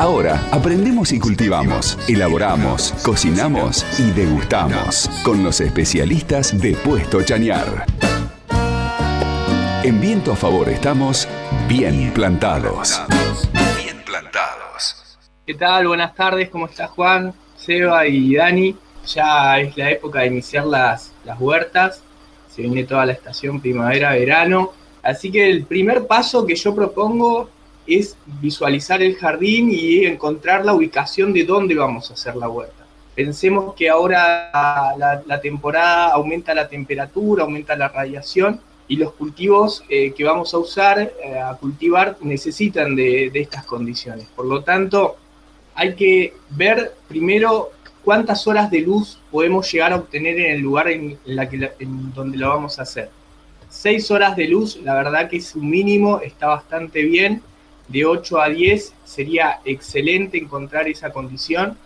Ahora aprendemos y cultivamos, elaboramos, cocinamos y degustamos con los especialistas de Puesto Chañar. En viento a favor estamos bien plantados. Bien plantados. ¿Qué tal? Buenas tardes, ¿cómo está Juan, Seba y Dani? Ya es la época de iniciar las, las huertas, se viene toda la estación primavera-verano, así que el primer paso que yo propongo es visualizar el jardín y encontrar la ubicación de dónde vamos a hacer la huerta. Pensemos que ahora la, temporada aumenta la temperatura, aumenta la radiación y los cultivos eh, que vamos a usar, eh, a cultivar, necesitan de, estas condiciones. Por lo tanto, hay que ver primero cuántas horas de luz podemos llegar a obtener en el lugar en, la que en donde lo vamos a hacer. Seis horas de luz, la verdad que es un mínimo, está bastante bien de 8 a 10 sería excelente encontrar esa condición.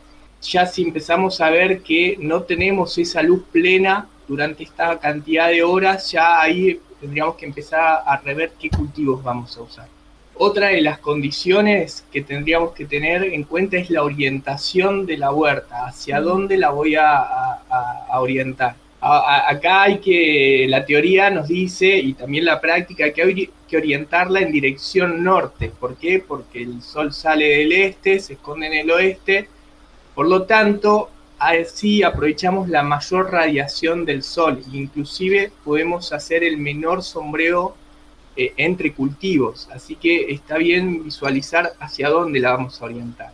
Ya si empezamos a ver que no tenemos esa luz plena durante esta cantidad de horas, ya ahí tendríamos que empezar a rever qué cultivos vamos a usar. Otra de las condiciones que tendríamos que tener en cuenta es la orientación de la huerta, hacia dónde la voy a, a orientar acá hay que, la teoría nos dice, y también la práctica, que hay que orientarla en dirección norte. ¿Por qué? Porque el sol sale del este, se esconde en el oeste, por lo tanto, así aprovechamos la mayor radiación del sol, inclusive podemos hacer el menor sombreo eh, entre cultivos, así que está bien visualizar hacia dónde la vamos a orientar.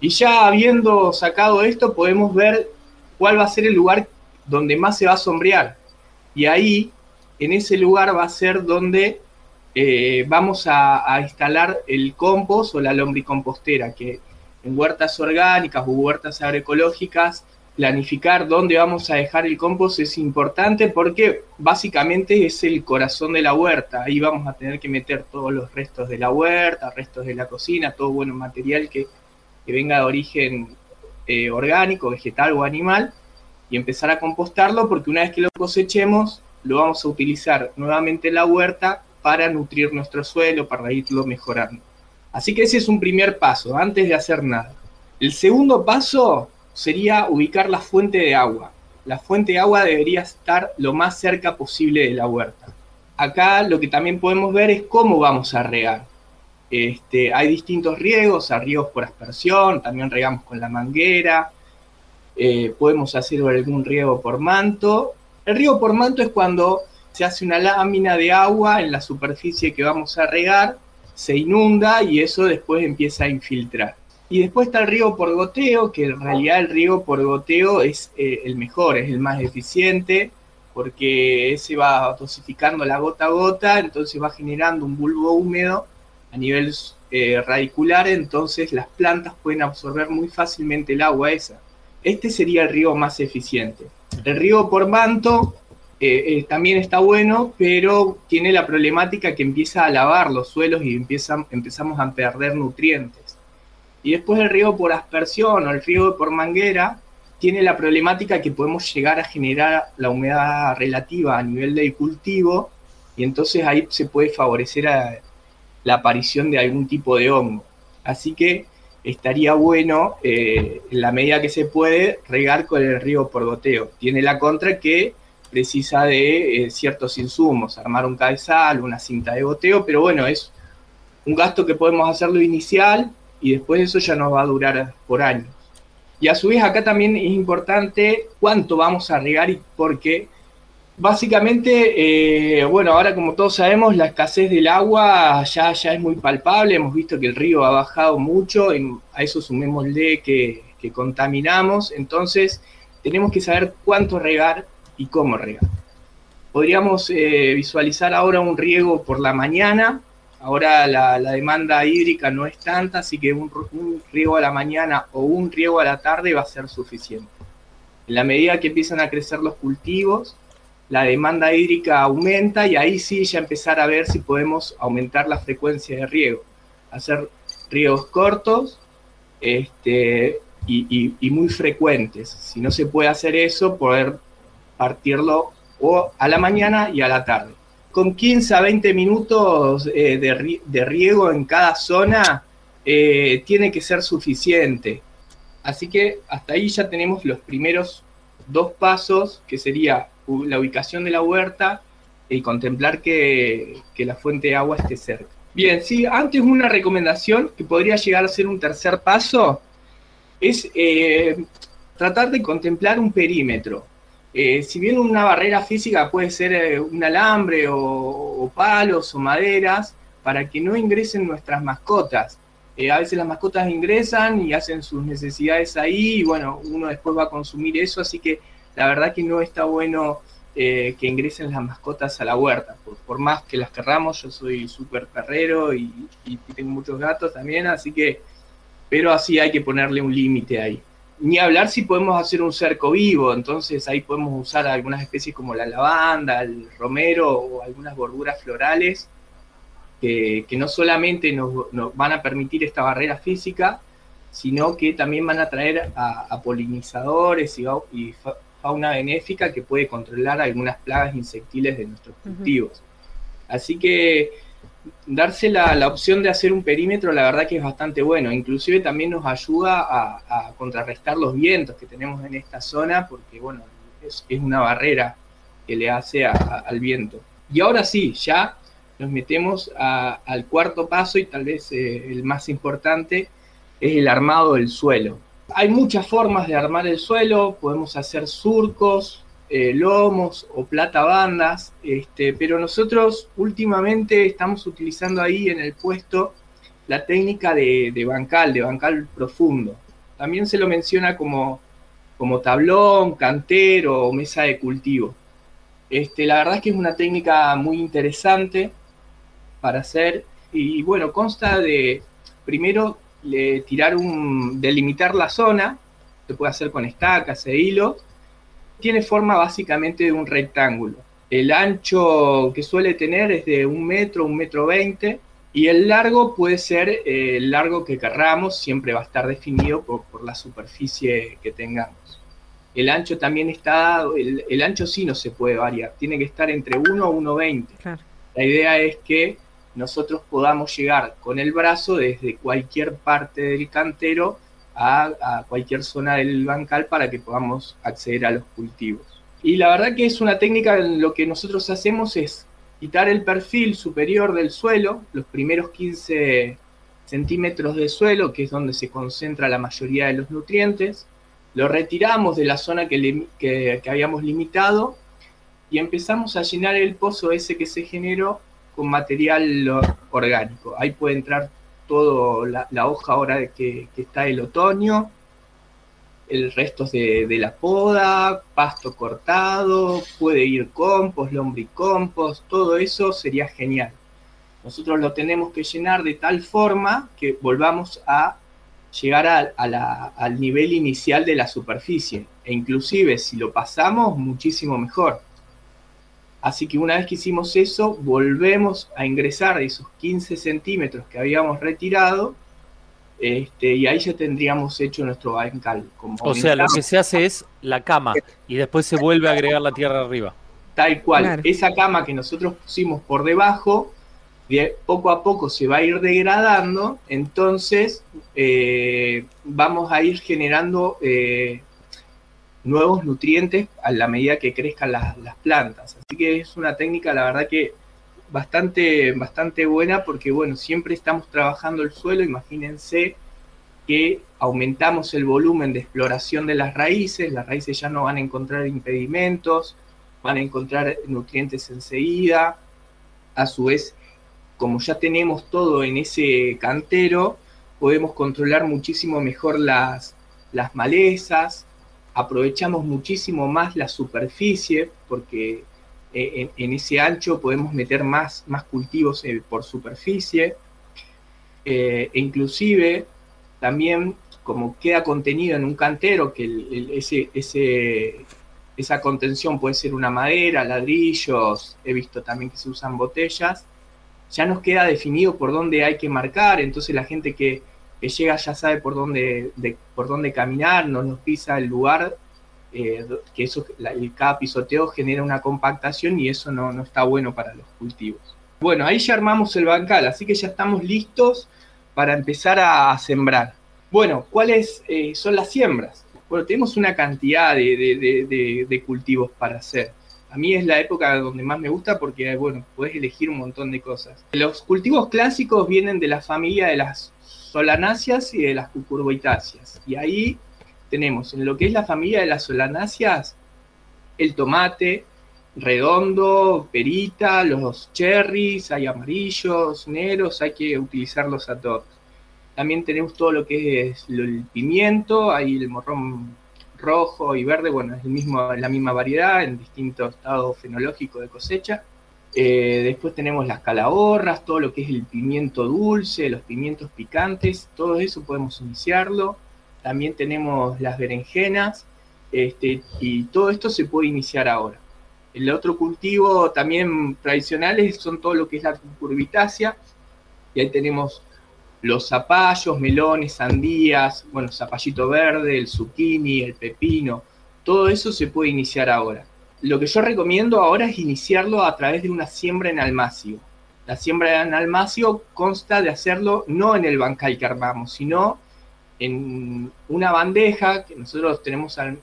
Y ya habiendo sacado esto, podemos ver cuál va a ser el lugar donde más se va a sombrear. Y ahí, en ese lugar va a ser donde eh, vamos a, instalar el compost o la lombricompostera, que en huertas orgánicas o huertas agroecológicas, planificar dónde vamos a dejar el compost es importante porque básicamente es el corazón de la huerta. Ahí vamos a tener que meter todos los restos de la huerta, restos de la cocina, todo bueno material que, venga de origen eh, orgánico, vegetal o animal y empezar a compostarlo porque una vez que lo cosechemos lo vamos a utilizar nuevamente en la huerta para nutrir nuestro suelo, para irlo mejorando. Así que ese es un primer paso, antes de hacer nada. El segundo paso sería ubicar la fuente de agua. La fuente de agua debería estar lo más cerca posible de la huerta. Acá lo que también podemos ver es cómo vamos a regar. Este, hay distintos riegos, hay riegos por aspersión, también regamos con la manguera, eh, podemos hacer algún riego por manto. El riego por manto es cuando se hace una lámina de agua en la superficie que vamos a regar, se inunda y eso después empieza a infiltrar. Y después está el riego por goteo, que en realidad el riego por goteo es eh, el mejor, es el más eficiente, porque ese va dosificando la gota a gota, entonces va generando un bulbo húmedo a nivel eh, radicular, entonces las plantas pueden absorber muy fácilmente el agua esa. Este sería el riego más eficiente. El riego por manto eh, eh, también está bueno, pero tiene la problemática que empieza a lavar los suelos y empezamos a perder nutrientes. Y después el riego por aspersión o el riego por manguera tiene la problemática que podemos llegar a generar la humedad relativa a nivel del cultivo y entonces ahí se puede favorecer la aparición de algún tipo de hongo. Así que estaría bueno, eh, en la medida que se puede, regar con el río por goteo. Tiene la contra que precisa de eh, ciertos insumos, armar un cabezal, una cinta de goteo, pero bueno, es un gasto que podemos hacerlo inicial y después eso ya nos va a durar por años. Y a su vez acá también es importante cuánto vamos a regar y por qué Básicamente, eh, bueno, ahora como todos sabemos, la escasez del agua ya, ya es muy palpable. Hemos visto que el río ha bajado mucho, a eso sumémosle que, que contaminamos. Entonces, tenemos que saber cuánto regar y cómo regar. Podríamos eh, visualizar ahora un riego por la mañana. Ahora la, demanda hídrica no es tanta, así que un riego a la mañana o un riego a la tarde va a ser suficiente. En la medida que empiezan a crecer los cultivos, la demanda hídrica aumenta y ahí sí ya empezar a ver si podemos aumentar la frecuencia de riego, hacer riegos cortos este, y, muy frecuentes. Si no se puede hacer eso, poder partirlo o a la mañana y a la tarde. Con 15 a 20 minutos eh, de, riego en cada zona eh, tiene que ser suficiente. Así que hasta ahí ya tenemos los primeros dos pasos, que sería la ubicación de la huerta y contemplar que, la fuente de agua esté cerca. Bien, sí, antes una recomendación que podría llegar a ser un tercer paso es eh, tratar de contemplar un perímetro. Eh, si bien una barrera física puede ser eh, un alambre o, palos o maderas, para que no ingresen nuestras mascotas. a veces las mascotas ingresan y hacen sus necesidades ahí y bueno, uno después va a consumir eso, así que la verdad que no está bueno que ingresen las mascotas a la huerta. Por, más que las querramos, yo soy súper perrero y, tengo muchos gatos también, así que, pero así hay que ponerle un límite ahí. Ni hablar si podemos hacer un cerco vivo, entonces ahí podemos usar algunas especies como la lavanda, el romero o algunas borduras florales que, no solamente nos, van a permitir esta barrera física, sino que también van a traer a, polinizadores y, fauna benéfica que puede controlar algunas plagas insectiles de nuestros cultivos. Así que darse la, opción de hacer un perímetro, la verdad que es bastante bueno. Inclusive también nos ayuda a, contrarrestar los vientos que tenemos en esta zona, porque bueno, es, una barrera que le hace al viento. Y ahora sí, ya nos metemos al cuarto paso y tal vez eh, el más importante es el armado del suelo. Hay muchas formas de armar el suelo, podemos hacer surcos, eh, lomos o plata bandas, este, pero nosotros últimamente estamos utilizando ahí en el puesto la técnica de, bancal, de bancal profundo. También se lo menciona como, como tablón, cantero o mesa de cultivo. Este, la verdad es que es una técnica muy interesante para hacer y bueno, consta de primero tirar un, delimitar la zona, se puede hacer con estacas e hilos, tiene forma básicamente de un rectángulo. El ancho que suele tener es de un metro, un metro veinte, y el largo puede ser eh, el largo que querramos, siempre va a estar definido por, la superficie que tengamos. El ancho también está, el, el, ancho sí no se puede variar, tiene que estar entre 1 a 1,20. La idea es que nosotros podamos llegar con el brazo desde cualquier parte del cantero a, cualquier zona del bancal para que podamos acceder a los cultivos. Y la verdad que es una técnica, lo que nosotros hacemos es quitar el perfil superior del suelo, los primeros 15 centímetros de suelo, que es donde se concentra la mayoría de los nutrientes, lo retiramos de la zona que, que, que habíamos limitado y empezamos a llenar el pozo ese que se generó con material orgánico. Ahí puede entrar toda la, hoja ahora de que, está el otoño, el resto de, la poda, pasto cortado, puede ir compost, lombricompost, todo eso sería genial. Nosotros lo tenemos que llenar de tal forma que volvamos a llegar al nivel inicial de la superficie. E inclusive si lo pasamos, muchísimo mejor. Así que una vez que hicimos eso, volvemos a ingresar esos 15 centímetros que habíamos retirado este, y ahí ya tendríamos hecho nuestro bancal. o sea, lo que se hace es la cama y después se vuelve a agregar la tierra arriba. Tal cual, esa cama que nosotros pusimos por debajo, de, poco a poco se va a ir degradando, entonces eh, vamos a ir generando eh, nuevos nutrientes a la medida que crezcan las, plantas. Así que es una técnica, la verdad que bastante, bastante buena porque, bueno, siempre estamos trabajando el suelo, imagínense que aumentamos el volumen de exploración de las raíces, las raíces ya no van a encontrar impedimentos, van a encontrar nutrientes enseguida, a su vez, como ya tenemos todo en ese cantero, podemos controlar muchísimo mejor las, las malezas, aprovechamos muchísimo más la superficie porque eh, en, ese ancho podemos meter más, más cultivos eh, por superficie. Eh, e inclusive también como queda contenido en un cantero, que ese, esa contención puede ser una madera, ladrillos, he visto también que se usan botellas, ya nos queda definido por dónde hay que marcar, entonces la gente que, que llega ya sabe por dónde, por dónde caminar, no nos pisa el lugar, eh, que eso, el, cada pisoteo genera una compactación y eso no, está bueno para los cultivos. Bueno, ahí ya armamos el bancal, así que ya estamos listos para empezar a sembrar. Bueno, ¿cuáles eh, son las siembras? Bueno, tenemos una cantidad de, cultivos para hacer. A mí es la época donde más me gusta porque, bueno, puedes elegir un montón de cosas. Los cultivos clásicos vienen de la familia de las solanáceas y de las cucurbitáceas. Y ahí tenemos en lo que es la familia de las solanáceas el tomate redondo, perita, los cherries, hay amarillos, negros, hay que utilizarlos a todos. También tenemos todo lo que es el pimiento, hay el morrón rojo y verde, bueno, es el mismo, la misma variedad en distintos estados fenológicos de cosecha. Eh, después tenemos las calahorras, todo lo que es el pimiento dulce, los pimientos picantes, todo eso podemos iniciarlo. También tenemos las berenjenas este, y todo esto se puede iniciar ahora. El otro cultivo también tradicional son todo lo que es la curvitácea, y ahí tenemos los zapallos, melones, sandías, bueno, zapallito verde, el zucchini, el pepino, todo eso se puede iniciar ahora. Lo que yo recomiendo ahora es iniciarlo a través de una siembra en almacio. La siembra en almacio consta de hacerlo no en el bancal que armamos, sino en una bandeja, que nosotros tenemos, eh,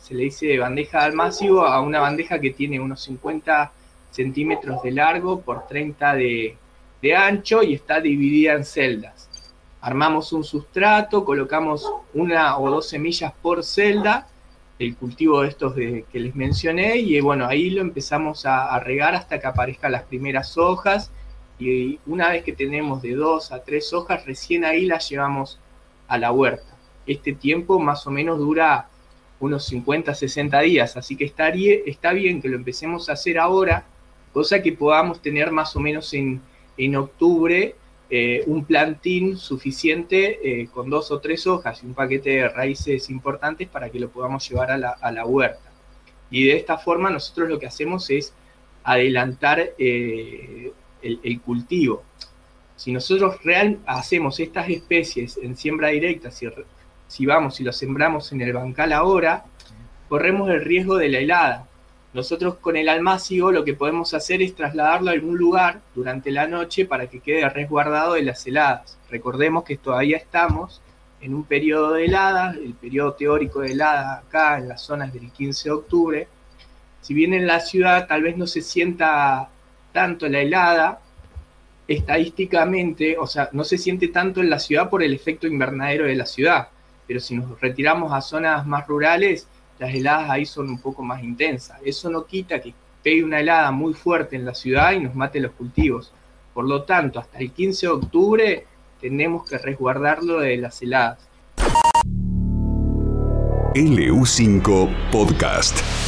se le dice bandeja de almacio, a una bandeja que tiene unos 50 centímetros de largo por 30 de, de ancho y está dividida en celdas. Armamos un sustrato, colocamos una o dos semillas por celda, el cultivo de estos que les mencioné, y bueno, ahí lo empezamos a, regar hasta que aparezcan las primeras hojas, y una vez que tenemos de dos a tres hojas, recién ahí las llevamos a la huerta. Este tiempo más o menos dura unos 50, 60 días, así que estaría, está bien que lo empecemos a hacer ahora, cosa que podamos tener más o menos en en octubre eh, un plantín suficiente eh, con dos o tres hojas y un paquete de raíces importantes para que lo podamos llevar a la, huerta. Y de esta forma nosotros lo que hacemos es adelantar eh, el, cultivo. Si nosotros real hacemos estas especies en siembra directa, si, si vamos y lo sembramos en el bancal ahora, corremos el riesgo de la helada. Nosotros con el almácigo lo que podemos hacer es trasladarlo a algún lugar durante la noche para que quede resguardado de las heladas. Recordemos que todavía estamos en un periodo de heladas, el periodo teórico de helada acá en las zonas del 15 de octubre. Si bien en la ciudad tal vez no se sienta tanto la helada, estadísticamente, o sea, no se siente tanto en la ciudad por el efecto invernadero de la ciudad, pero si nos retiramos a zonas más rurales, las heladas ahí son un poco más intensas. Eso no quita que pegue una helada muy fuerte en la ciudad y nos mate los cultivos. Por lo tanto, hasta el 15 de octubre tenemos que resguardarlo de las heladas. LU5 Podcast.